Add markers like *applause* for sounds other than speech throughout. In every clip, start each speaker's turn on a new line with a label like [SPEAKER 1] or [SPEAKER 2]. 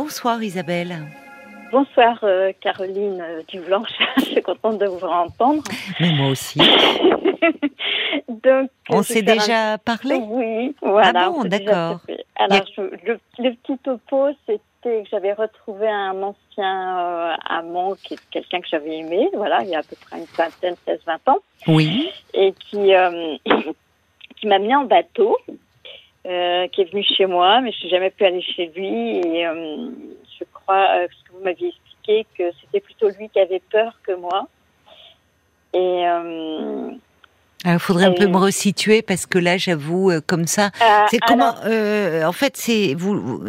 [SPEAKER 1] Bonsoir Isabelle.
[SPEAKER 2] Bonsoir euh, Caroline euh, Dublanche, *laughs* je suis contente de vous entendre.
[SPEAKER 1] Mais moi aussi. *laughs*
[SPEAKER 2] Donc,
[SPEAKER 1] On
[SPEAKER 2] je
[SPEAKER 1] s'est déjà
[SPEAKER 2] un-
[SPEAKER 1] parlé?
[SPEAKER 2] Oui, voilà.
[SPEAKER 1] Ah bon,
[SPEAKER 2] on
[SPEAKER 1] d'accord.
[SPEAKER 2] Alors, je- le, le petit topo, c'était que j'avais retrouvé un ancien euh, amant qui est quelqu'un que j'avais aimé, voilà, il y a à peu près une vingtaine, 16-20 ans,
[SPEAKER 1] Oui.
[SPEAKER 2] et qui, euh, *coughs* qui m'a mis en bateau, euh, qui est venu chez moi, mais je suis jamais pu aller chez lui, et euh, je crois, euh, parce que vous m'aviez expliqué que c'était plutôt lui qui avait peur que moi. Et
[SPEAKER 1] Il faudrait un peu me resituer parce que là, j'avoue, comme ça.
[SPEAKER 2] ah,
[SPEAKER 1] C'est comment En fait, c'est vous.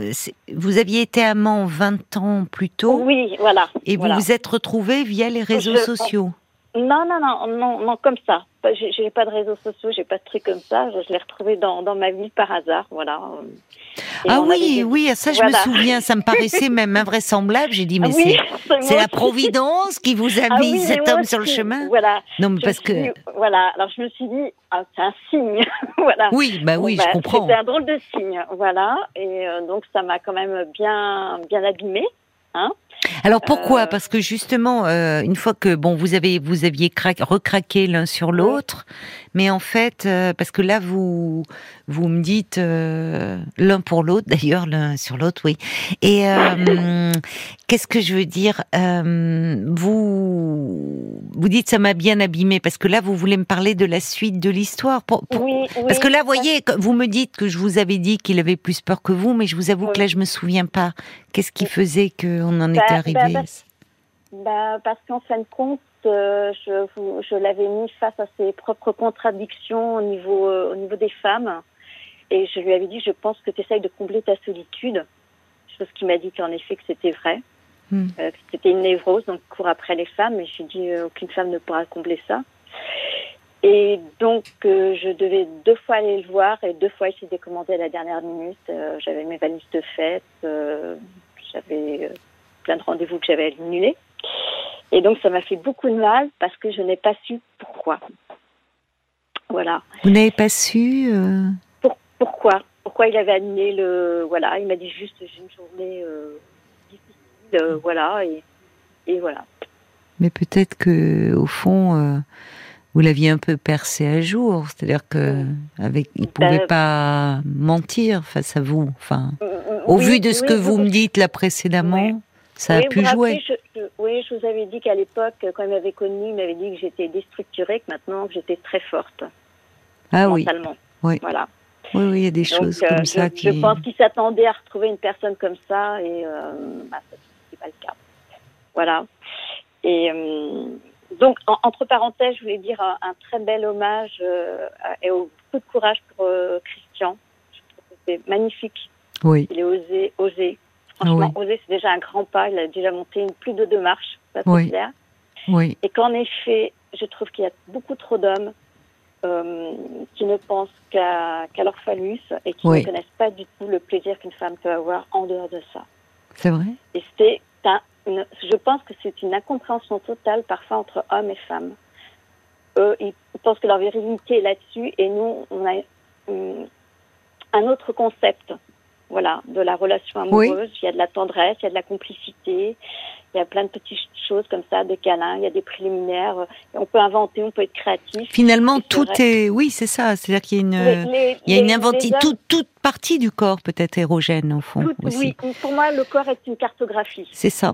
[SPEAKER 1] Vous, aviez été amant 20 ans plus tôt
[SPEAKER 2] Oui, voilà.
[SPEAKER 1] et vous
[SPEAKER 2] voilà.
[SPEAKER 1] vous êtes retrouvés via les réseaux
[SPEAKER 2] Je-
[SPEAKER 1] sociaux.
[SPEAKER 2] Non, non, non, non, non, comme ça. Pas- J'ai pas de réseaux sociaux, j'ai pas de trucs comme ça. Je, je l'ai retrouvé dans, dans ma ville par hasard, voilà. Et
[SPEAKER 1] Ah
[SPEAKER 2] on avait
[SPEAKER 1] oui, oui, ça je
[SPEAKER 2] Voilà.
[SPEAKER 1] me souviens. Ça me paraissait même *laughs* invraisemblable. J'ai dit mais
[SPEAKER 2] oui,
[SPEAKER 1] c'est *laughs* la providence qui vous a
[SPEAKER 2] Ah
[SPEAKER 1] mis
[SPEAKER 2] oui,
[SPEAKER 1] cet homme sur le chemin.
[SPEAKER 2] Voilà.
[SPEAKER 1] Non, mais
[SPEAKER 2] Je
[SPEAKER 1] parce que
[SPEAKER 2] dit, voilà. Alors je me suis dit, ah, c'est un signe, *laughs* voilà.
[SPEAKER 1] oui, bah
[SPEAKER 2] Bon,
[SPEAKER 1] oui,
[SPEAKER 2] bah,
[SPEAKER 1] je comprends.
[SPEAKER 2] C'était un drôle de signe, voilà. Et euh, donc ça m'a quand même bien, bien abîmé.
[SPEAKER 1] Alors pourquoi? Parce que justement, euh, une fois que bon, vous avez vous aviez cra- recraqué l'un sur l'autre, mais en fait, euh, parce que là vous vous me dites euh, l'un pour l'autre, *laughs* d'ailleurs l'un sur l'autre, oui. Et euh, qu'est-ce que je veux dire Euh, Vous vous dites ça m'a bien abîmé parce que là vous voulez me parler de la suite de l'histoire. Pour- pour-
[SPEAKER 2] Oui, oui.
[SPEAKER 1] parce que là, voyez, vous me dites que je vous avais dit qu'il avait plus peur que vous, mais je vous avoue que là, je me souviens pas. Qu'est-ce qui faisait qu'on en
[SPEAKER 2] Bah,
[SPEAKER 1] était
[SPEAKER 2] bah,
[SPEAKER 1] arrivé
[SPEAKER 2] bah, Bah, parce qu'en fin de compte, euh, je, l'avais mis face à ses propres contradictions au niveau, euh, au niveau des femmes. Et je lui avais dit, je pense que tu essayes de combler ta solitude. Chose qui m'a dit qu'en effet que c'était vrai.
[SPEAKER 1] Hmm.
[SPEAKER 2] Euh, que c'était une névrose, donc cours après les femmes. Et j'ai dit, euh, aucune femme ne pourra combler ça. Et donc, euh, je devais deux fois aller le voir et deux fois essayer de commander à la dernière minute. Euh, j'avais mes valises de fête, j'avais plein de rendez-vous que j'avais annulés. Et donc, ça m'a fait beaucoup de mal parce que je n'ai pas su pourquoi. Voilà.
[SPEAKER 1] Vous n'avez pas su
[SPEAKER 2] pourquoi? Pourquoi il avait annulé le. Voilà, il m'a dit juste j'ai une journée euh, difficile, euh, voilà, et, et voilà.
[SPEAKER 1] Mais peut-être que au fond, euh, vous l'aviez un peu percé à jour. C'est-à-dire que avec, il pouvait
[SPEAKER 2] Bah,
[SPEAKER 1] pas mentir face à vous. Enfin, au
[SPEAKER 2] Oui,
[SPEAKER 1] vu de ce
[SPEAKER 2] oui,
[SPEAKER 1] que
[SPEAKER 2] vous-
[SPEAKER 1] vous me dites là précédemment,
[SPEAKER 2] Oui.
[SPEAKER 1] ça a pu
[SPEAKER 2] vous
[SPEAKER 1] jouer.
[SPEAKER 2] rappelez, je, je- oui, je vous avais dit qu'à l'époque, quand il m'avait connue, il m'avait dit que j'étais déstructurée, que maintenant que j'étais très forte
[SPEAKER 1] Ah oui,
[SPEAKER 2] mentalement.
[SPEAKER 1] Oui.
[SPEAKER 2] Voilà.
[SPEAKER 1] Oui, oui, il y a des
[SPEAKER 2] Donc,
[SPEAKER 1] choses
[SPEAKER 2] euh,
[SPEAKER 1] comme
[SPEAKER 2] je,
[SPEAKER 1] ça
[SPEAKER 2] je
[SPEAKER 1] qui.
[SPEAKER 2] pense qu'il s'attendait à retrouver une personne comme ça et euh, bah, c'est pas le cas. Voilà. Et euh, donc, en- entre parenthèses, je voulais dire un, un très bel hommage euh, et au beaucoup de courage pour euh, Christian. Je trouve que c'est magnifique.
[SPEAKER 1] Oui,
[SPEAKER 2] Il est osé, osé. Franchement,
[SPEAKER 1] Oui.
[SPEAKER 2] osé, c'est déjà un grand pas. Il a déjà monté une, plus de deux marches, ça c'est
[SPEAKER 1] Oui.
[SPEAKER 2] clair.
[SPEAKER 1] oui,
[SPEAKER 2] Et qu'en effet, je trouve qu'il y a beaucoup trop d'hommes euh, qui ne pensent qu'à qu'à leur phallus et qui
[SPEAKER 1] Oui.
[SPEAKER 2] ne connaissent pas du tout le plaisir qu'une femme peut avoir en dehors de ça.
[SPEAKER 1] c'est vrai?
[SPEAKER 2] Et c'est je pense que c'est une incompréhension totale parfois entre hommes et femmes. Eux, ils pensent que leur virilité est là-dessus et nous, on a hum, un autre concept. Voilà, de la relation
[SPEAKER 1] Oui.
[SPEAKER 2] amoureuse. Il y a de la tendresse, il y a de la complicité, il y a plein de petites choses comme ça, des câlins, il y a des préliminaires. On peut inventer, on peut être créatif.
[SPEAKER 1] Finalement, tout
[SPEAKER 2] vrai.
[SPEAKER 1] est. Oui, c'est ça. C'est-à-dire qu'il y a une.
[SPEAKER 2] Les-
[SPEAKER 1] Il y a une inventive,
[SPEAKER 2] hommes-
[SPEAKER 1] toute, toute partie du corps peut être érogène au fond
[SPEAKER 2] tout-
[SPEAKER 1] aussi.
[SPEAKER 2] oui, pour moi, le corps est une cartographie.
[SPEAKER 1] C'est ça.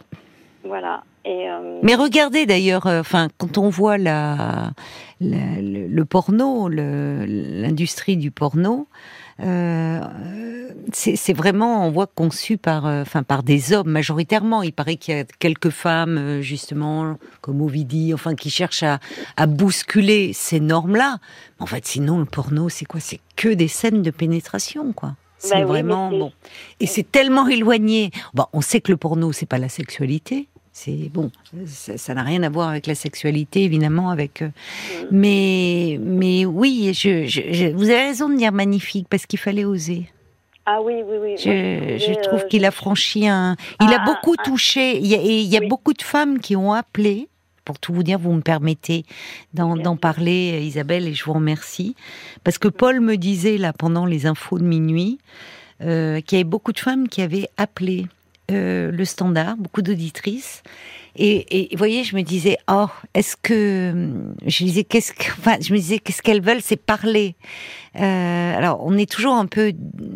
[SPEAKER 2] Voilà. Et, euh,
[SPEAKER 1] Mais regardez d'ailleurs, euh, enfin, quand on voit la, la- le, le porno, l'industrie du porno, euh, c'est vraiment, on voit conçu par, enfin, par des hommes majoritairement. Il paraît qu'il y a quelques femmes, justement, comme Ovidie, enfin, qui cherchent à, à bousculer ces normes-là. En fait, sinon, le porno, c'est quoi? C'est que des scènes de pénétration, quoi. C'est
[SPEAKER 2] Bah
[SPEAKER 1] vraiment bon. Et c'est tellement éloigné. Bon, on sait que le porno, c'est pas la sexualité. C'est bon, ça n'a rien à voir avec la sexualité, évidemment, avec. euh. Mais, mais oui, je, je- je- vous avez raison de dire magnifique parce qu'il fallait oser.
[SPEAKER 2] Ah oui, oui, oui.
[SPEAKER 1] Je, trouve
[SPEAKER 2] euh,
[SPEAKER 1] qu'il a franchi un. Il a
[SPEAKER 2] Ah,
[SPEAKER 1] beaucoup
[SPEAKER 2] ah,
[SPEAKER 1] touché. Il y a, et il y a
[SPEAKER 2] Oui.
[SPEAKER 1] beaucoup de femmes qui ont appelé. Pour tout vous dire, vous me permettez d'en parler, Isabelle, et je vous remercie. Parce que Paul me disait, là, pendant les infos de minuit, euh, qu'il y avait beaucoup de femmes qui avaient appelé le standard, beaucoup d'auditrices. Et, vous voyez, je me disais, oh, est-ce que je disais qu'est-ce que, *laughs* enfin, je me disais qu'est-ce qu'elles veulent, c'est parler. alors, on est toujours un peu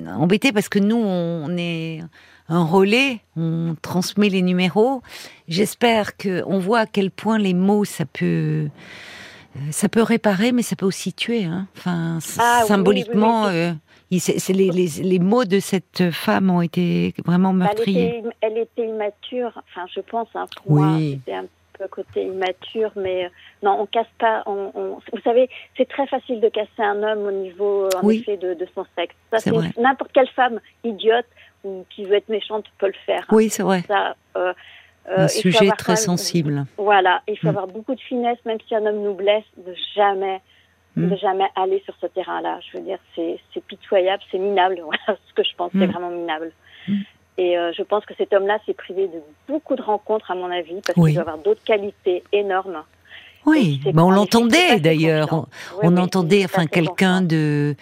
[SPEAKER 1] embêté parce que nous, on est un relais, on transmet les numéros. J'espère que on voit à quel point les mots ça peut euh, ça peut réparer, mais ça peut aussi tuer. Hein. Enfin, ah symboliquement, euh, les, les, mots de cette femme ont été vraiment bah, meurtriers.
[SPEAKER 2] Elle était, immature. Enfin, je pense. Hein, pour moi, c'était un peu côté immature, mais euh, non, on casse pas. On, Vous savez, c'est très facile de casser un homme au niveau, en effet, de, de son sexe. N'importe quelle femme idiote ou qui veut être méchante peut le faire.
[SPEAKER 1] Oui, c'est vrai. Ça, euh, euh, un sujet très sensible.
[SPEAKER 2] Voilà, il faut mm. avoir beaucoup de finesse, même si un homme nous blesse, de jamais, mm. de jamais aller sur ce terrain-là. Je veux dire, c'est pitoyable, c'est minable. *laughs* Voilà ce que je pense, c'est mm. vraiment minable. Et euh, je pense que cet homme-là s'est privé de beaucoup de rencontres, à mon avis, parce qu'il doit avoir d'autres qualités énormes.
[SPEAKER 1] Oui, mais on l'entendait d'ailleurs. On, entendait, enfin, quelqu'un de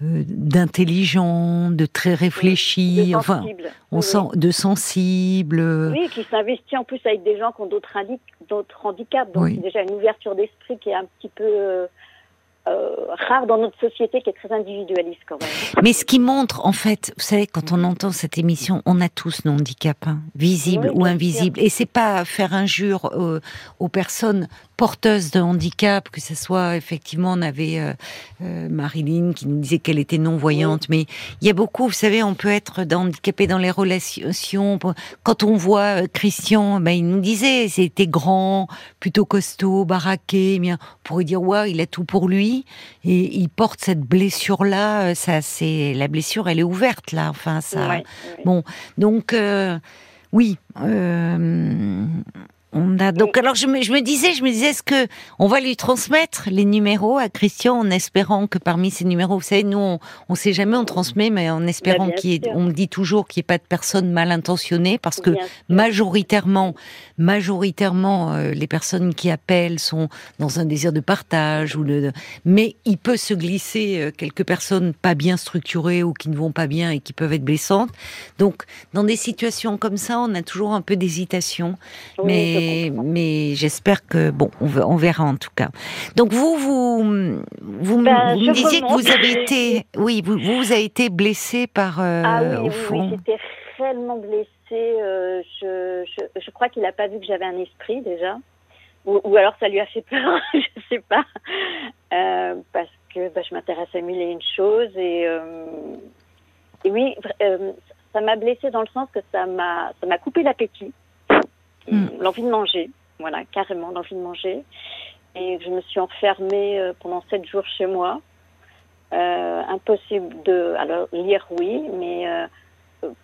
[SPEAKER 1] d'intelligent, de très réfléchi, enfin, on sent de sensible.
[SPEAKER 2] Oui, qui s'investit en plus avec des gens qui ont d'autres handicaps, donc c'est déjà une ouverture d'esprit qui est un petit peu euh, euh, rare dans notre société qui est très individualiste quand même.
[SPEAKER 1] Mais ce qui montre, en fait, vous savez, quand on entend cette émission, on a tous nos handicaps, hein, visibles ou invisibles. Et c'est pas faire injure aux personnes porteuses de handicap, que ce soit effectivement, on avait euh, euh, Marilyn qui nous disait qu'elle était non-voyante, mais il y a beaucoup, vous savez, on peut être handicapé dans les relations. Quand on voit euh, Christian, ben, il nous disait, c'était grand, plutôt costaud, baraqué, bien, on pourrait dire, ouais, il a tout pour lui, et il porte cette blessure-là, ça, c'est, la blessure, elle est ouverte, là, enfin, ça. Bon, donc, oui, on a donc alors je me, je me disais je me disais est-ce que on va lui transmettre les numéros à Christian en espérant que parmi ces numéros vous savez nous on, on sait jamais on transmet mais en espérant bah, qu'il on dit toujours qu'il n'y ait pas de personnes mal intentionnées parce que majoritairement majoritairement euh, les personnes qui appellent sont dans un désir de partage ou de mais il peut se glisser euh, quelques personnes pas bien structurées ou qui ne vont pas bien et qui peuvent être blessantes. Donc dans des situations comme ça on a toujours un peu d'hésitation. Mais mais, j'espère que bon, on, verra en tout cas. Donc vous, vous, vous, ben, me disiez que vous avez été, oui, vous, vous avez été blessé par euh,
[SPEAKER 2] ah oui, Oui, j'étais réellement blessée. Euh, je, je, crois qu'il n'a pas vu que j'avais un esprit déjà, ou, alors ça lui a fait peur, *laughs* je sais pas, euh, parce que bah, je m'intéresse à mille et une choses et, et oui, ça m'a blessée dans le sens que ça m'a ça m'a coupé l'appétit. Mm. l'envie de manger, voilà, carrément l'envie de manger. Et je me suis enfermée euh, pendant sept jours chez moi. Euh, impossible de, alors lire oui, mais euh,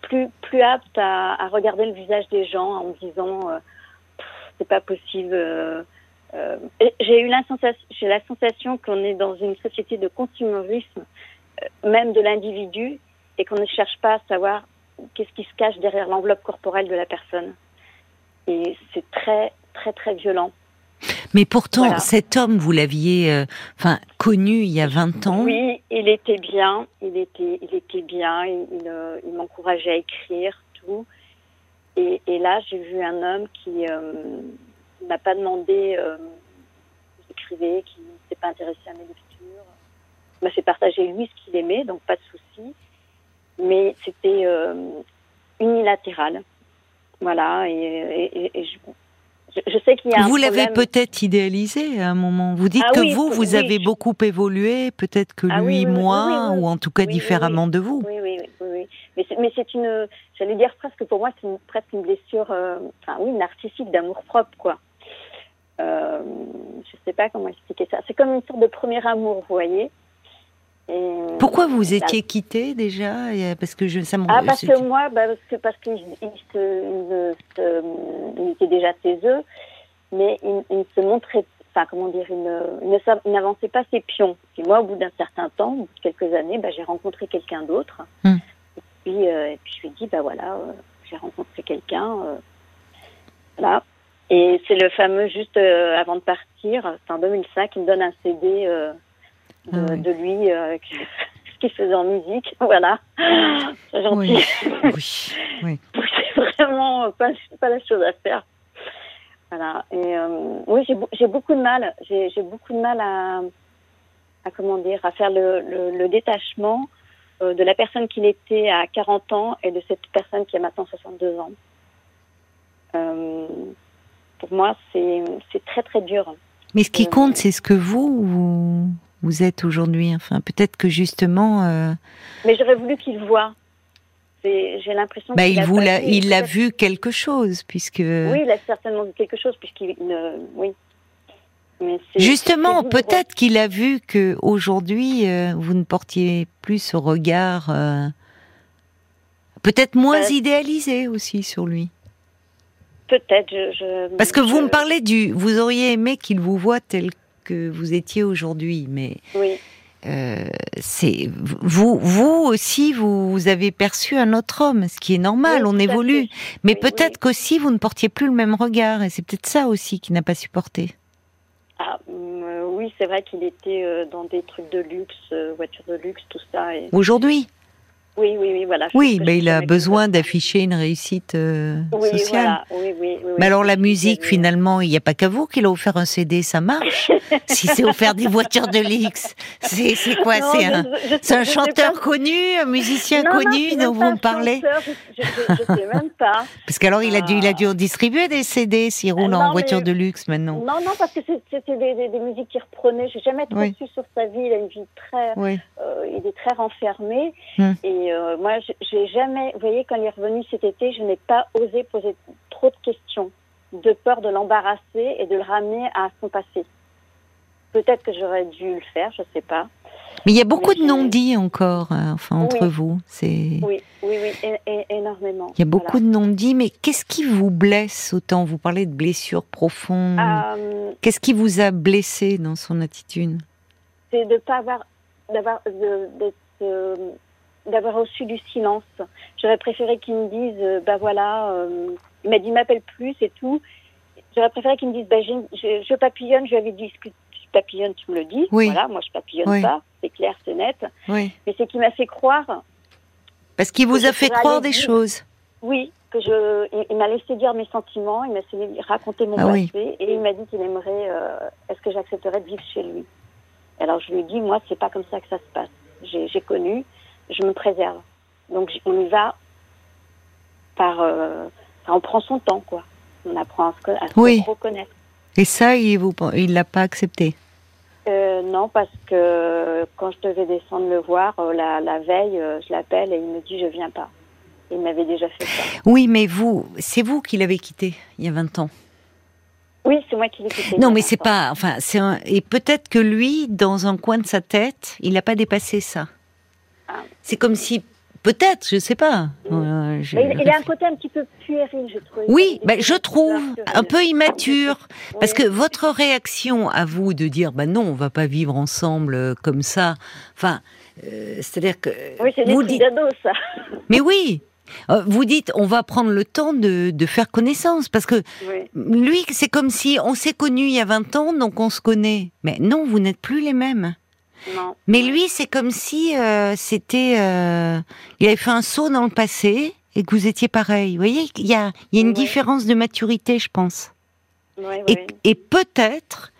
[SPEAKER 2] plus plus apte à, regarder le visage des gens en me disant c'est pas possible. j'ai eu la sensation, j'ai la sensation qu'on est dans une société de consumérisme, même de l'individu, et qu'on ne cherche pas à savoir qu'est-ce qui se cache derrière l'enveloppe corporelle de la personne. Et c'est très, très, très violent.
[SPEAKER 1] Mais pourtant, cet homme, vous l'aviez euh, connu il y a 20 ans.
[SPEAKER 2] Oui, il était bien, il était, il était bien, il, il, euh, m'encourageait à écrire, tout. Et, et là, j'ai vu un homme qui euh, n'a pas demandé euh, d'écrire, qui ne s'est pas intéressé à mes lectures. Il m'a fait partager lui ce qu'il aimait, donc pas de souci. Mais c'était unilatéral. Voilà, et, je, sais qu'il y a
[SPEAKER 1] Vous l'avez peut-être idéalisé à un moment. Vous dites ah que vous, vous avez beaucoup évolué, peut-être que ah lui, moins, ou en tout cas différemment de vous.
[SPEAKER 2] Oui, oui, oui. Mais c'est une, j'allais dire presque pour moi, c'est presque une blessure, euh, enfin oui, narcissique d'amour propre, quoi. Euh, je sais pas comment expliquer ça. C'est comme une sorte de premier amour, vous voyez.
[SPEAKER 1] Pourquoi vous étiez quitté déjà Parce que je,
[SPEAKER 2] ça Ah, parce que moi, bah, parce que parce qu'il il, était déjà taiseux, mais il, il se montrait, enfin comment dire, il, n'avançait pas ses pions. Et moi, au bout d'un certain temps, au bout de quelques années, bah, j'ai rencontré quelqu'un d'autre. Hmm. Et puis, euh, et puis je lui ai dit, bah voilà, euh, j'ai rencontré quelqu'un, euh, là. Et c'est le fameux juste avant de partir, c'est en 2005, il me donne un CD de, ah de lui, euh, ce *laughs* qu'il faisait en musique. Voilà. *gasps* C'est gentil.
[SPEAKER 1] Oui. *laughs* oui.
[SPEAKER 2] vraiment pas, pas la chose à faire. Voilà. Et oui, j'ai beaucoup de mal. J'ai beaucoup de mal à, à comment dire, à faire le, le, détachement de la personne qu'il était à 40 ans et de cette personne qui a maintenant 62 ans. pour moi, c'est très très dur.
[SPEAKER 1] Mais ce qui compte, c'est ce que vous, vous, êtes aujourd'hui. Enfin, peut-être que justement. Euh,
[SPEAKER 2] Mais j'aurais voulu qu'il voit. J'ai l'impression
[SPEAKER 1] bah, qu'il il a, il a vu quelque chose, puisque.
[SPEAKER 2] Oui, il a certainement vu quelque chose, puisqu'il. oui.
[SPEAKER 1] Justement, peut-être qu'il a vu que aujourd'hui euh, vous ne portiez plus ce regard, euh, peut-être moins idéalisé aussi sur lui.
[SPEAKER 2] Peut-être. Je,
[SPEAKER 1] Parce que vous me parlez du. Vous auriez aimé qu'il vous voit tel que vous étiez aujourd'hui, mais.
[SPEAKER 2] Oui.
[SPEAKER 1] Euh, c'est vous, vous aussi, vous, avez perçu un autre homme, ce qui est normal, on évolue. Mais peut-être qu'aussi vous ne portiez plus le même regard, et c'est peut-être ça aussi qui n'a pas supporté.
[SPEAKER 2] Ah, euh, oui, c'est vrai qu'il était euh, dans des trucs de luxe, voitures de luxe, tout ça.
[SPEAKER 1] Aujourd'hui?
[SPEAKER 2] Oui, oui, oui, voilà.
[SPEAKER 1] Oui, mais il a besoin d'afficher une réussite euh, sociale.
[SPEAKER 2] Oui, oui, oui,
[SPEAKER 1] mais alors la musique, finalement, il n'y a pas qu'à vous qu'il a offert un CD, ça marche? *laughs* si c'est offert des voitures de luxe, c'est quoi? C'est un, un chanteur connu, un musicien connu dont vous me parlez?
[SPEAKER 2] Je ne sais même pas. *laughs*
[SPEAKER 1] Parce qu'alors il a dû, il a dû distribuer des CD s'il roule en voiture de luxe maintenant.
[SPEAKER 2] Non, non, parce que c'était des, des, musiques qu'il reprenait. J'ai jamais trop su sur sa vie. Il a une vie très, euh, il est très renfermé hum. et euh, moi, j'ai jamais, vous voyez, quand il est revenu cet été, je n'ai pas osé poser trop de questions, de peur de l'embarrasser et de le ramener à son passé. Peut-être que j'aurais dû le faire, je ne sais pas.
[SPEAKER 1] Mais il y a beaucoup de non-dits encore, euh, enfin entre vous.
[SPEAKER 2] C'est. Oui, oui, oui, énormément.
[SPEAKER 1] Il y a beaucoup de non-dits, mais qu'est-ce qui vous blesse autant? Vous parlez de blessures profondes. Euh, qu'est-ce qui vous a blessé dans son attitude?
[SPEAKER 2] C'est de pas avoir, d'avoir, de, d'avoir reçu du silence. J'aurais préféré qu'il me dise, euh, bah voilà, euh, il m'a dit m'appelle plus et tout. J'aurais préféré qu'il me dise, bah je, je, papillonne, je lui avais dit, que tu papillonnes, tu me le dis.
[SPEAKER 1] Oui.
[SPEAKER 2] Voilà, moi je papillonne pas, c'est clair, c'est net.
[SPEAKER 1] Oui.
[SPEAKER 2] Mais c'est qu'il m'a fait croire.
[SPEAKER 1] Parce qu'il vous a fait croire des choses.
[SPEAKER 2] Oui, que je, il, m'a laissé dire mes sentiments, il m'a laissé raconter mon ah passé et il m'a dit qu'il aimerait, euh, est-ce que j'accepterais de vivre chez lui. Alors je lui ai dit, moi c'est pas comme ça que ça se passe. J'ai connu, je me préserve. Donc on y va par, euh, on prend son temps quoi. On apprend à se, reconnaître.
[SPEAKER 1] Et ça, il vous, il l'a pas accepté?
[SPEAKER 2] Euh, non, parce que quand je devais descendre le voir euh, la, la, veille, je l'appelle et il me dit je viens pas. Il m'avait déjà fait ça.
[SPEAKER 1] Oui, mais vous, c'est vous qui l'avez quitté il y a 20 ans.
[SPEAKER 2] Oui, c'est moi qui l'ai quitté.
[SPEAKER 1] Non, mais c'est pas. Enfin, c'est et peut-être que lui, dans un coin de sa tête, il n'a pas dépassé ça. C'est comme si Peut-être, je sais pas.
[SPEAKER 2] Euh, il, a un côté un petit peu puéril, je trouve.
[SPEAKER 1] Oui, ben, je trouve un peu immature, parce que votre réaction à vous de dire, bah non, on va pas vivre ensemble euh, comme ça. Enfin, euh, c'est-à-dire que
[SPEAKER 2] oui, c'est vous dites, ça.
[SPEAKER 1] Mais oui, vous dites, on va prendre le temps de, de faire connaissance, parce que lui, c'est comme si on s'est connus il y a 20 ans, donc on se connaît. Mais non, vous n'êtes plus les mêmes. Mais lui, c'est comme si euh, c'était, euh, il avait fait un saut dans le passé et que vous étiez pareil. Vous voyez, il y a, y a une différence de maturité, je pense. et, et peut-être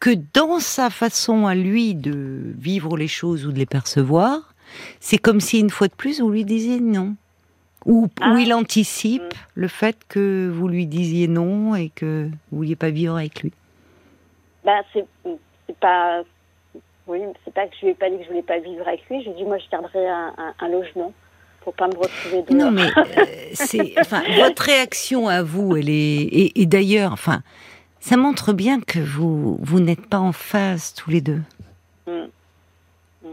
[SPEAKER 1] que dans sa façon à lui de vivre les choses ou de les percevoir, c'est comme si une fois de plus vous lui disiez non. Ou, ah. il anticipe mm. le fait que vous lui disiez non et que vous vouliez pas vivre avec lui.
[SPEAKER 2] Ben, c'est pas oui, c'est pas que je lui ai pas dit que je voulais pas vivre avec lui. Je lui ai dit, moi, je garderai un, un, logement pour pas me retrouver dehors.
[SPEAKER 1] Non, mais *laughs* euh, c'est, enfin, votre réaction à vous, elle est, et, d'ailleurs, enfin, ça montre bien que vous, vous n'êtes pas en phase tous les deux. Mm. Mm.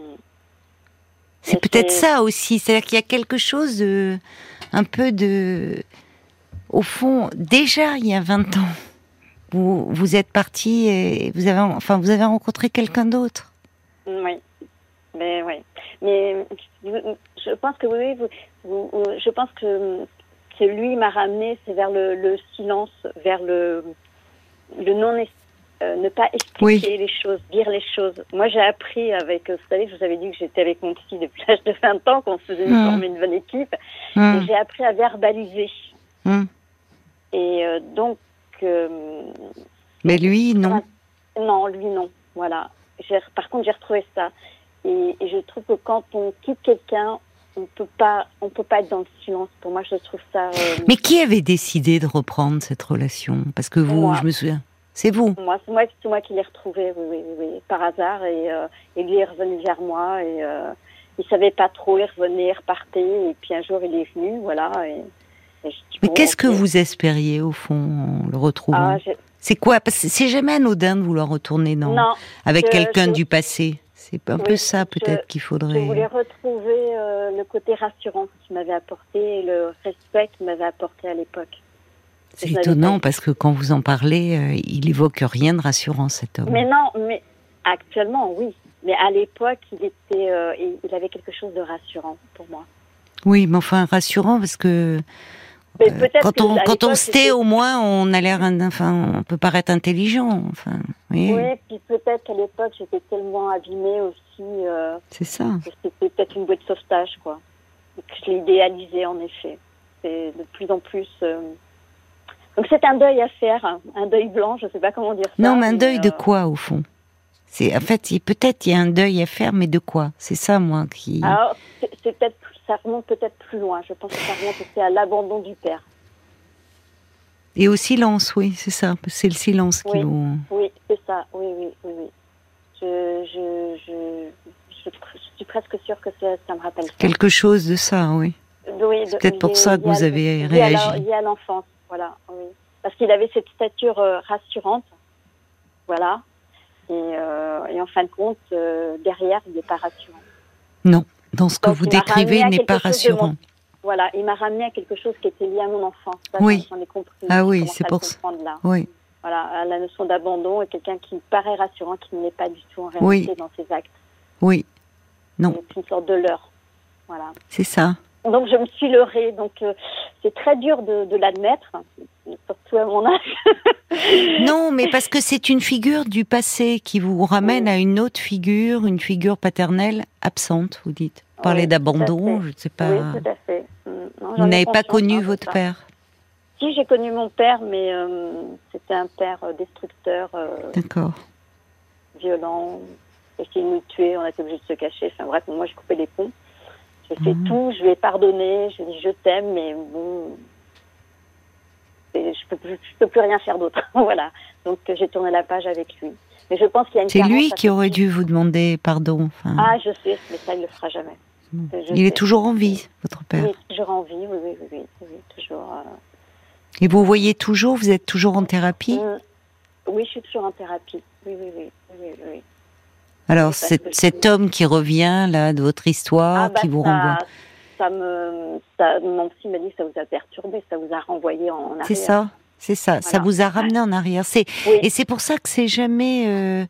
[SPEAKER 1] C'est peut-être ça aussi, c'est-à-dire qu'il y a quelque chose de, un peu de, au fond, déjà il y a 20 ans, vous, vous êtes parti et vous avez, enfin, vous avez rencontré quelqu'un d'autre.
[SPEAKER 2] Oui, mais oui. Mais je pense que oui, vous, je pense que, que lui m'a ramené, c'est vers le, silence, vers le, le non euh, ne pas expliquer les choses, dire les choses. Moi, j'ai appris avec, vous savez, je vous avais dit que j'étais avec mon psy depuis l'âge de 20 ans, qu'on faisait mmh. former une bonne équipe. Mmh. J'ai appris à verbaliser.
[SPEAKER 1] Hum.
[SPEAKER 2] Et euh, donc. euh,
[SPEAKER 1] Mais lui, non.
[SPEAKER 2] non, lui non. Voilà. Par contre, j'ai retrouvé ça. Et, et je trouve que quand on quitte quelqu'un, on peut pas, on peut pas être dans le silence. Pour moi, je trouve ça. euh,
[SPEAKER 1] Mais qui avait décidé de reprendre cette relation? Parce que vous,
[SPEAKER 2] Moi.
[SPEAKER 1] je me souviens. C'est vous.
[SPEAKER 2] Moi, c'est moi, qui l'ai retrouvé, oui, oui, oui, par hasard. Et, euh, et lui est revenu vers moi. Et euh, il savait pas trop, il revenait, il repartait. Et puis un jour, il est venu, voilà. Et, et je dis,
[SPEAKER 1] Mais
[SPEAKER 2] bon,
[SPEAKER 1] qu'est-ce que vous espériez au fond en le retrouvant?
[SPEAKER 2] Ah,
[SPEAKER 1] C'est quoi? C'est jamais anodin de vouloir retourner dans
[SPEAKER 2] Non,
[SPEAKER 1] avec
[SPEAKER 2] je-
[SPEAKER 1] quelqu'un
[SPEAKER 2] je-
[SPEAKER 1] du passé. C'est un
[SPEAKER 2] Oui,
[SPEAKER 1] peu ça
[SPEAKER 2] je-
[SPEAKER 1] peut-être qu'il
[SPEAKER 2] je
[SPEAKER 1] faudrait.
[SPEAKER 2] voulais retrouver euh, le côté rassurant qu'il m'avait apporté et le respect qu'il m'avait apporté à l'époque.
[SPEAKER 1] C'est
[SPEAKER 2] je
[SPEAKER 1] étonnant parce que quand vous en parlez, euh, il évoque rien de rassurant cet homme.
[SPEAKER 2] Mais non, mais actuellement, oui. Mais à l'époque, il était, euh, il il avait quelque chose de rassurant pour moi.
[SPEAKER 1] Oui, mais enfin rassurant parce que
[SPEAKER 2] Mais
[SPEAKER 1] euh, quand on quand on se tait, au moins on a l'air, enfin, on peut paraître intelligent. Enfin, oui,
[SPEAKER 2] Oui, puis peut-être qu'à l'époque, j'étais tellement abîmée aussi euh,
[SPEAKER 1] c'est ça.
[SPEAKER 2] c'était peut-être une bouée de sauvetage, quoi. Et que je l'ai idéalisé, en effet. C'est de plus en plus. euh, Donc c'est un deuil à faire, hein, un deuil blanc, je sais pas comment dire ça.
[SPEAKER 1] Non, mais un deuil de
[SPEAKER 2] euh,
[SPEAKER 1] quoi au fond? C'est en fait, peut-être il y a un deuil à faire, mais de quoi? C'est ça moi qui.
[SPEAKER 2] Alors, c'est peut-être, ça remonte peut-être plus loin. Je pense que ça remonte aussi à l'abandon du père.
[SPEAKER 1] Et au silence, oui, c'est ça. C'est le silence qui vous.
[SPEAKER 2] Oui, c'est ça. Oui, oui, oui, oui. Je, je, je, je, suis presque sûre que ça, ça me rappelle ça.
[SPEAKER 1] Quelque chose de ça, oui.
[SPEAKER 2] Oui,
[SPEAKER 1] C'est
[SPEAKER 2] de-
[SPEAKER 1] peut-être pour ça que
[SPEAKER 2] à-
[SPEAKER 1] vous avez réagi.
[SPEAKER 2] Lié à l'enfance, voilà. Oui. Parce qu'il avait cette stature euh, rassurante, voilà. Et, euh, et en fin de compte, euh, derrière, il n'est pas rassurant.
[SPEAKER 1] Dans ce que
[SPEAKER 2] Donc,
[SPEAKER 1] vous décrivez n'est pas rassurant.
[SPEAKER 2] mon- Voilà, il m'a ramené à quelque chose qui était lié à mon enfance. Ça,
[SPEAKER 1] Oui.
[SPEAKER 2] J'en ai compris.
[SPEAKER 1] Ah oui, c'est pour ça.
[SPEAKER 2] là.
[SPEAKER 1] Oui,
[SPEAKER 2] Voilà, à la notion d'abandon et quelqu'un qui paraît rassurant, qui ne l'est pas du tout en
[SPEAKER 1] Oui.
[SPEAKER 2] réalité dans ses actes.
[SPEAKER 1] oui, Non.
[SPEAKER 2] C'est une sorte de leurre. Voilà.
[SPEAKER 1] c'est ça.
[SPEAKER 2] Donc je me suis leurrée. Donc euh, c'est très dur de, de l'admettre, surtout à mon âge. *laughs*
[SPEAKER 1] Non, mais parce que c'est une figure du passé qui vous ramène
[SPEAKER 2] Oui.
[SPEAKER 1] à une autre figure, une figure paternelle absente, vous dites. Vous Parlez
[SPEAKER 2] Oui,
[SPEAKER 1] d'abandon, je ne sais pas.
[SPEAKER 2] Oui, tout à fait. Mm, non,
[SPEAKER 1] vous n'avez pas connu
[SPEAKER 2] hein,
[SPEAKER 1] votre père.
[SPEAKER 2] Si j'ai connu mon père, mais euh, c'était un père euh, destructeur, euh,
[SPEAKER 1] D'accord.
[SPEAKER 2] violent, essayé de nous tuer, on a été obligé de se cacher. Enfin bref, moi j'ai coupé les ponts. J'ai fait
[SPEAKER 1] Mhm.
[SPEAKER 2] tout, je lui ai pardonné, je lui ai dit je t'aime, mais bon, je peux, plus- je peux plus rien faire d'autre. *laughs* voilà. Donc j'ai tourné la page avec lui. Mais je pense qu'il y a une
[SPEAKER 1] C'est lui qui aurait dû vous demander pardon. Enfin,
[SPEAKER 2] Ah, je sais, mais ça, il le fera jamais. je
[SPEAKER 1] il est toujours en vie, votre père.
[SPEAKER 2] Il est toujours en vie, oui, oui, oui, oui, toujours. euh,
[SPEAKER 1] Et vous voyez toujours, vous êtes toujours en thérapie?
[SPEAKER 2] Mm. Oui, je suis toujours en thérapie. Oui, oui, oui, oui.
[SPEAKER 1] Alors, cet homme qui revient, là, de votre histoire,
[SPEAKER 2] Ah, bah,
[SPEAKER 1] qui vous
[SPEAKER 2] ça,
[SPEAKER 1] renvoie.
[SPEAKER 2] Ça me, ça, mon psy m'a dit que ça vous a perturbé, ça vous a renvoyé en arrière.
[SPEAKER 1] C'est ça, c'est ça. Ça vous a ramené en arrière. C'est
[SPEAKER 2] Oui.
[SPEAKER 1] et c'est pour ça que c'est jamais. euh,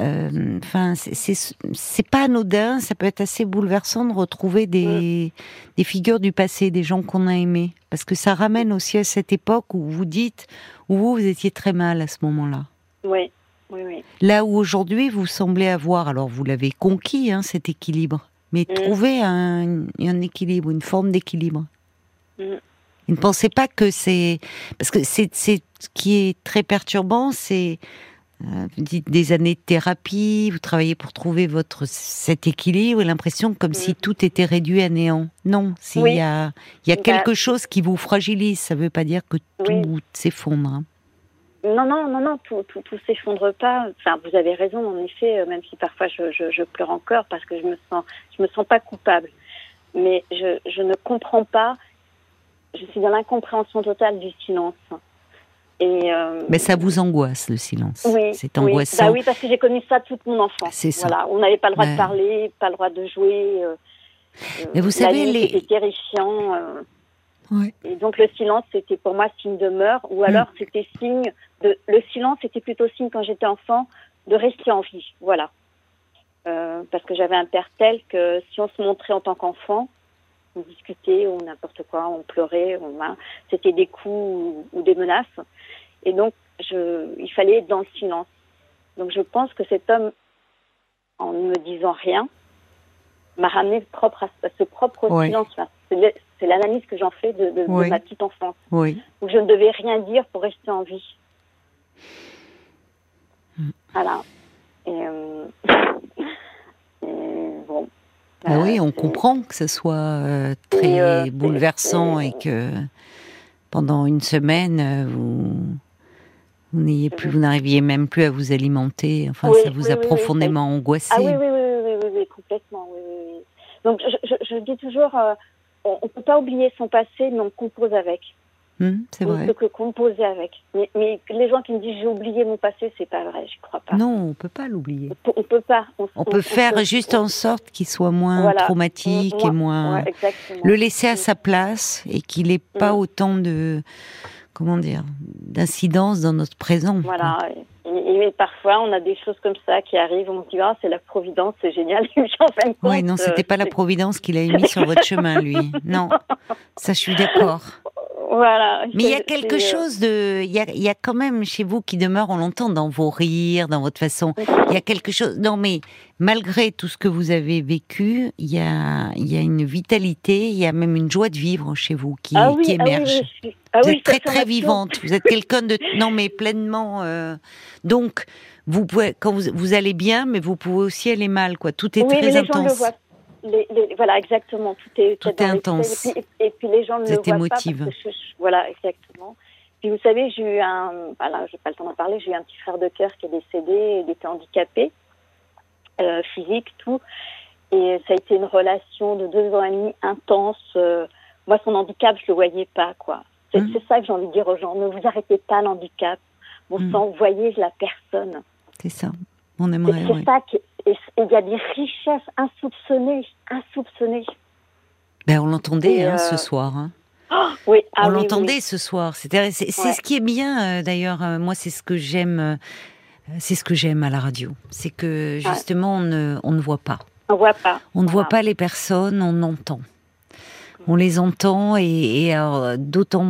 [SPEAKER 1] euh, Enfin, c'est- c'est pas anodin. Ça peut être assez bouleversant de retrouver des des figures du passé, des gens qu'on a aimés, parce que ça ramène aussi à cette époque où vous dites où vous, vous étiez très mal à ce moment-là.
[SPEAKER 2] Oui, oui, oui.
[SPEAKER 1] Là où aujourd'hui vous semblez avoir, alors vous l'avez conquis, hein, cet équilibre, mais
[SPEAKER 2] Mm.
[SPEAKER 1] trouver un, un équilibre, une forme d'équilibre.
[SPEAKER 2] Mm.
[SPEAKER 1] Vous ne pensez pas que c'est parce que c'est ce qui est très perturbant, c'est euh, vous dites des années de thérapie, vous travaillez pour trouver votre cet équilibre et l'impression comme si tout était réduit à néant. Non, s'il
[SPEAKER 2] Mm. Oui.
[SPEAKER 1] y a il y a
[SPEAKER 2] Bah-
[SPEAKER 1] quelque chose qui vous fragilise, ça ne veut pas dire que tout
[SPEAKER 2] Oui.
[SPEAKER 1] s'effondre. hein.
[SPEAKER 2] Non, non, non, non, tout, tout, tout s'effondre pas. Enfin, vous avez raison, en effet, euh, même si parfois je, je, je pleure encore parce que je me sens, je me sens pas coupable. Mais je, je ne comprends pas. Je suis dans l'incompréhension totale du silence. Et euh,
[SPEAKER 1] Mais ça vous angoisse le silence.
[SPEAKER 2] oui,
[SPEAKER 1] c'est
[SPEAKER 2] oui.
[SPEAKER 1] angoissant.
[SPEAKER 2] Bah oui, parce que j'ai connu ça toute mon enfance.
[SPEAKER 1] C'est ça.
[SPEAKER 2] Voilà, on n'avait pas le droit
[SPEAKER 1] Ouais.
[SPEAKER 2] de parler, pas le droit de jouer. euh,
[SPEAKER 1] Mais vous
[SPEAKER 2] la
[SPEAKER 1] savez,
[SPEAKER 2] nuit,
[SPEAKER 1] les-
[SPEAKER 2] c'était terrifiant. euh,
[SPEAKER 1] Ouais.
[SPEAKER 2] Et donc le silence, c'était pour moi signe de meurtre, ou alors c'était signe de. Le silence, c'était plutôt signe quand j'étais enfant de rester en vie. Voilà. Euh, parce que j'avais un père tel que si on se montrait en tant qu'enfant, on discutait ou n'importe quoi, on pleurait, on, hein, c'était des coups ou, ou des menaces. Et donc, je, il fallait être dans le silence. Donc je pense que cet homme, en ne me disant rien, m'a ramené propre à, ce propre
[SPEAKER 1] Ouais.
[SPEAKER 2] silence. Enfin, c'est l'analyse que j'en fais de, de,
[SPEAKER 1] Oui.
[SPEAKER 2] de ma petite enfance.
[SPEAKER 1] Oui.
[SPEAKER 2] Où je ne devais rien dire pour rester en vie.
[SPEAKER 1] Mm.
[SPEAKER 2] Voilà. Et, euh, Bah,
[SPEAKER 1] oui, on comprend que ce soit euh, très
[SPEAKER 2] Et, euh,
[SPEAKER 1] bouleversant et que pendant une semaine, euh, vous, vous n'ayez plus, vous n'arriviez même plus à vous alimenter. Enfin,
[SPEAKER 2] Oui,
[SPEAKER 1] ça vous
[SPEAKER 2] oui,
[SPEAKER 1] a
[SPEAKER 2] oui,
[SPEAKER 1] profondément angoissé.
[SPEAKER 2] Ah oui, oui, oui, oui, complètement. Donc, je, je, je dis toujours, euh, on ne peut pas oublier son passé, mais on compose avec.
[SPEAKER 1] Hum, c'est
[SPEAKER 2] On ne
[SPEAKER 1] vrai.
[SPEAKER 2] peut que composer avec. Mais, mais les gens qui me disent j'ai oublié mon passé, c'est pas vrai, je crois pas.
[SPEAKER 1] Non, on peut pas l'oublier.
[SPEAKER 2] On on peut pas.
[SPEAKER 1] On peut faire juste en sorte qu'il soit moins
[SPEAKER 2] Voilà.
[SPEAKER 1] traumatique et moins
[SPEAKER 2] Ouais,
[SPEAKER 1] le laisser à
[SPEAKER 2] Mm.
[SPEAKER 1] sa place et qu'il n'ait pas
[SPEAKER 2] Mm.
[SPEAKER 1] autant de comment dire d'incidence dans notre présent.
[SPEAKER 2] Voilà. Et, parfois, on a des choses comme ça qui arrivent. On se dit, ah, c'est la providence, c'est génial. *laughs* Et puis, en fin de compte,
[SPEAKER 1] Oui, non, c'était
[SPEAKER 2] euh,
[SPEAKER 1] pas la providence qu'il a mis sur votre chemin, lui. Non, ça, je suis *laughs* d'accord.
[SPEAKER 2] Voilà.
[SPEAKER 1] Mais il y a quelque
[SPEAKER 2] euh,
[SPEAKER 1] chose de, il y a, y a quand même chez vous qui demeure, on l'entend dans vos rires, dans votre façon. Il y a quelque chose. Non, mais malgré tout ce que vous avez vécu, il y a, il y a une vitalité, il y a même une joie de vivre chez vous qui,
[SPEAKER 2] ah oui,
[SPEAKER 1] qui
[SPEAKER 2] ah oui,
[SPEAKER 1] émerge.
[SPEAKER 2] ah
[SPEAKER 1] vous
[SPEAKER 2] oui,
[SPEAKER 1] êtes très très vivante. Vous êtes quelqu'un de non mais pleinement. euh, donc vous pouvez quand vous, vous allez bien, mais vous pouvez aussi aller mal quoi. Tout est
[SPEAKER 2] oui, mais
[SPEAKER 1] très
[SPEAKER 2] les gens le
[SPEAKER 1] intense.
[SPEAKER 2] voient. Les- les- voilà, voilà, tout est
[SPEAKER 1] Tout intense.
[SPEAKER 2] Et puis, et puis les gens ne le voient
[SPEAKER 1] émotive.
[SPEAKER 2] pas. Parce que je- voilà, exactement. Puis vous savez, j'ai eu un, voilà, j'ai pas le temps d'en parler, j'ai eu un petit frère de cœur qui est décédé, il était handicapé, euh, physique, tout. Et ça a été une relation de deux ans et demi intense. euh, moi, son handicap, je le voyais pas, quoi. C'est
[SPEAKER 1] Mm.
[SPEAKER 2] c'est ça que j'ai envie de dire aux gens. Ne vous arrêtez pas l'handicap. Bon
[SPEAKER 1] Mm.
[SPEAKER 2] sang, voyez la personne.
[SPEAKER 1] C'est ça. On aimerait.
[SPEAKER 2] c'est
[SPEAKER 1] ouais.
[SPEAKER 2] ça qui, et il y a des richesses insoupçonnées, insoupçonnées.
[SPEAKER 1] Ben, on l'entendait hein,
[SPEAKER 2] euh,
[SPEAKER 1] ce soir. hein.
[SPEAKER 2] Oui, ah
[SPEAKER 1] on
[SPEAKER 2] oui,
[SPEAKER 1] l'entendait
[SPEAKER 2] oui.
[SPEAKER 1] ce soir. C'est
[SPEAKER 2] Ouais.
[SPEAKER 1] ce qui est bien euh, d'ailleurs. euh, moi, c'est ce que j'aime. euh, c'est ce que j'aime à la radio. C'est que justement, on ne, on ne voit pas.
[SPEAKER 2] On voit pas.
[SPEAKER 1] On ne voit pas les personnes, on entend. On les entend et, d'autant,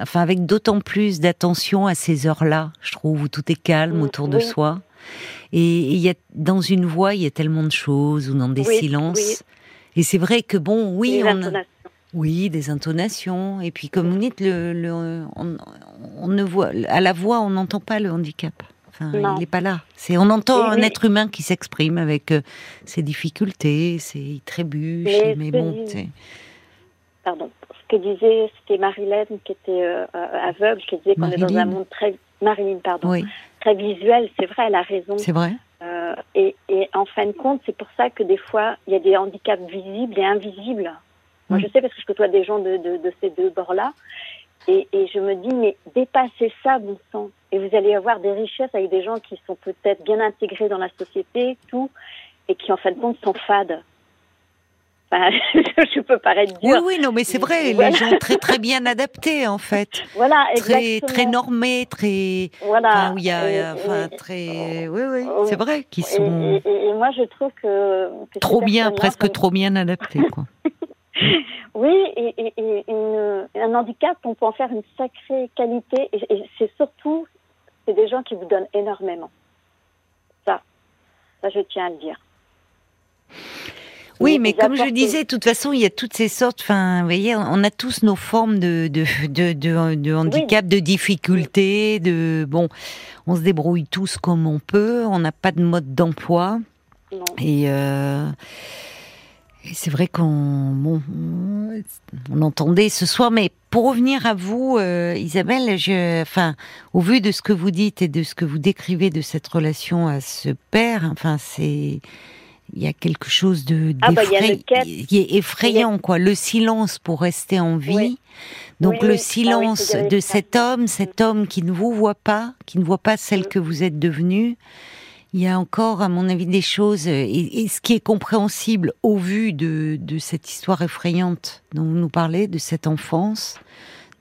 [SPEAKER 1] enfin avec d'autant plus d'attention à ces heures-là, je trouve, où tout est calme
[SPEAKER 2] Mm,
[SPEAKER 1] autour de
[SPEAKER 2] oui.
[SPEAKER 1] soi. Et il y a dans une voix, il y a tellement de choses ou dans des
[SPEAKER 2] Oui,
[SPEAKER 1] silences.
[SPEAKER 2] oui.
[SPEAKER 1] Et c'est vrai que bon, oui, on a-
[SPEAKER 2] intonations.
[SPEAKER 1] oui, des intonations. Et puis, comme vous dites, le, le- on, on ne voit à la voix, on n'entend pas le handicap. Enfin,
[SPEAKER 2] Non.
[SPEAKER 1] il n'est pas là. C'est, on entend un être humain qui s'exprime avec euh, ses difficultés, ses il trébuche,
[SPEAKER 2] Mais
[SPEAKER 1] mais, bon,
[SPEAKER 2] Pardon. Ce que disait, c'était Marilyn qui était euh, euh, aveugle, qui disait qu'on est dans un monde très Marilyn, pardon,
[SPEAKER 1] oui,
[SPEAKER 2] très visuel. C'est vrai, elle a raison.
[SPEAKER 1] c'est vrai.
[SPEAKER 2] Euh, et, et en fin de compte, c'est pour ça que des fois, il y a des handicaps visibles et invisibles. Moi,
[SPEAKER 1] Mm.
[SPEAKER 2] je sais parce que je côtoie des gens de, de, de ces deux bords-là. Et, et je me dis, mais dépassez ça, bon sang. Et vous allez avoir des richesses avec des gens qui sont peut-être bien intégrés dans la société, tout, et qui en fin de compte sont fades. Enfin, *laughs* je peux paraître
[SPEAKER 1] Oui,
[SPEAKER 2] dur.
[SPEAKER 1] oui, non, mais c'est vrai.
[SPEAKER 2] Voilà.
[SPEAKER 1] Les gens très très bien adaptés en fait, *laughs*
[SPEAKER 2] Voilà,
[SPEAKER 1] très
[SPEAKER 2] exactement.
[SPEAKER 1] très normés, très.
[SPEAKER 2] Voilà.
[SPEAKER 1] Enfin, où il y a,
[SPEAKER 2] Et-
[SPEAKER 1] enfin,
[SPEAKER 2] et-
[SPEAKER 1] très. Oui, oui,
[SPEAKER 2] Oui.
[SPEAKER 1] c'est vrai qu'ils sont
[SPEAKER 2] et- et- et moi, je trouve que, que
[SPEAKER 1] trop bien, presque
[SPEAKER 2] comme-
[SPEAKER 1] trop bien adaptés, quoi. *laughs*
[SPEAKER 2] Oui, et, et- et une- un handicap, on peut en faire une sacrée qualité. Et, et c'est surtout, c'est des gens qui vous donnent énormément. Ça, ça, je tiens à le dire.
[SPEAKER 1] Oui, mais comme je disais, de toute façon, il y a toutes ces sortes. Enfin, vous voyez, on a tous nos formes de de de, de, de handicap, de difficultés, de bon, on se débrouille tous comme on peut. On n'a pas de mode d'emploi et. euh, et c'est vrai qu'on bon, on entendait ce soir, mais pour revenir à vous, euh, Isabelle, je, enfin, au vu de ce que vous dites et de ce que vous décrivez de cette relation à ce père, enfin, c'est il y a quelque chose de
[SPEAKER 2] Ah bah,
[SPEAKER 1] qui est effrayant, quoi. Le silence pour rester en vie.
[SPEAKER 2] Oui.
[SPEAKER 1] Donc
[SPEAKER 2] Oui,
[SPEAKER 1] le
[SPEAKER 2] oui.
[SPEAKER 1] Silence de
[SPEAKER 2] ça.
[SPEAKER 1] cet homme, cet homme qui ne vous voit pas, qui ne voit pas celle
[SPEAKER 2] Mm.
[SPEAKER 1] que vous êtes devenue. Il y a encore, à mon avis, des choses, et, et ce qui est compréhensible au vu de, de cette histoire effrayante dont vous nous parlez, de cette enfance,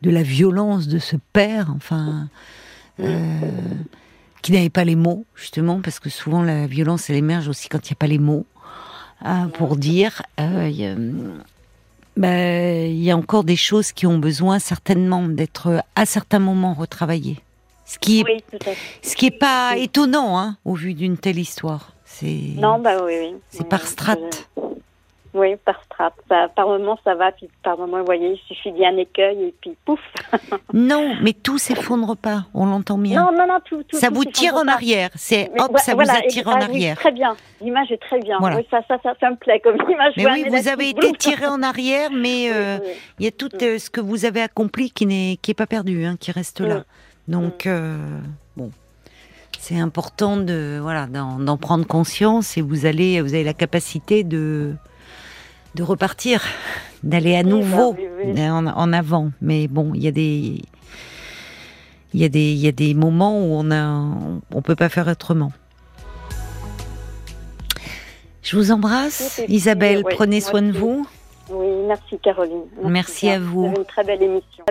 [SPEAKER 1] de la violence de ce père, enfin, euh, qui n'avait pas les mots, justement, parce que souvent la violence, elle émerge aussi quand il n'y a pas les mots hein, pour dire. euh, il y a, ben, il y a encore des choses qui ont besoin certainement d'être à certains moments retravaillées. Ce qui est,
[SPEAKER 2] Oui,
[SPEAKER 1] ce qui est pas
[SPEAKER 2] Oui.
[SPEAKER 1] étonnant, hein, au vu d'une telle histoire. C'est
[SPEAKER 2] Non, bah oui, oui.
[SPEAKER 1] c'est
[SPEAKER 2] Oui,
[SPEAKER 1] par
[SPEAKER 2] oui,
[SPEAKER 1] strate.
[SPEAKER 2] je- Oui, par strap. Par moment, ça va, puis par moment, vous voyez, il suffit d'y un écueil et puis pouf. *laughs*
[SPEAKER 1] non, mais tout s'effondre pas, on l'entend bien.
[SPEAKER 2] Non, non, non, tout. tout
[SPEAKER 1] ça vous tire en arrière, c'est hop, ça vous attire en ah arrière.
[SPEAKER 2] très bien, l'image est très bien. Oui, ça, ça, ça, ça, me plaît comme image.
[SPEAKER 1] Mais oui, vous avez été tiré en arrière, mais *laughs* euh, il y a tout mm. euh, ce que vous avez accompli qui n'est qui est pas perdu, hein, qui reste là. Mm. Donc, mm. euh, bon c'est important de voilà d'en prendre conscience et vous allez vous avez la capacité de de repartir, d'aller à nouveau bah En, avant. Mais bon, il y a des il y a des il y a des moments où on a on peut pas faire autrement. Je vous embrasse, Isabelle. prenez soin de vous.
[SPEAKER 2] Oui, merci Caroline.
[SPEAKER 1] Merci, à vous.
[SPEAKER 2] une très belle émission.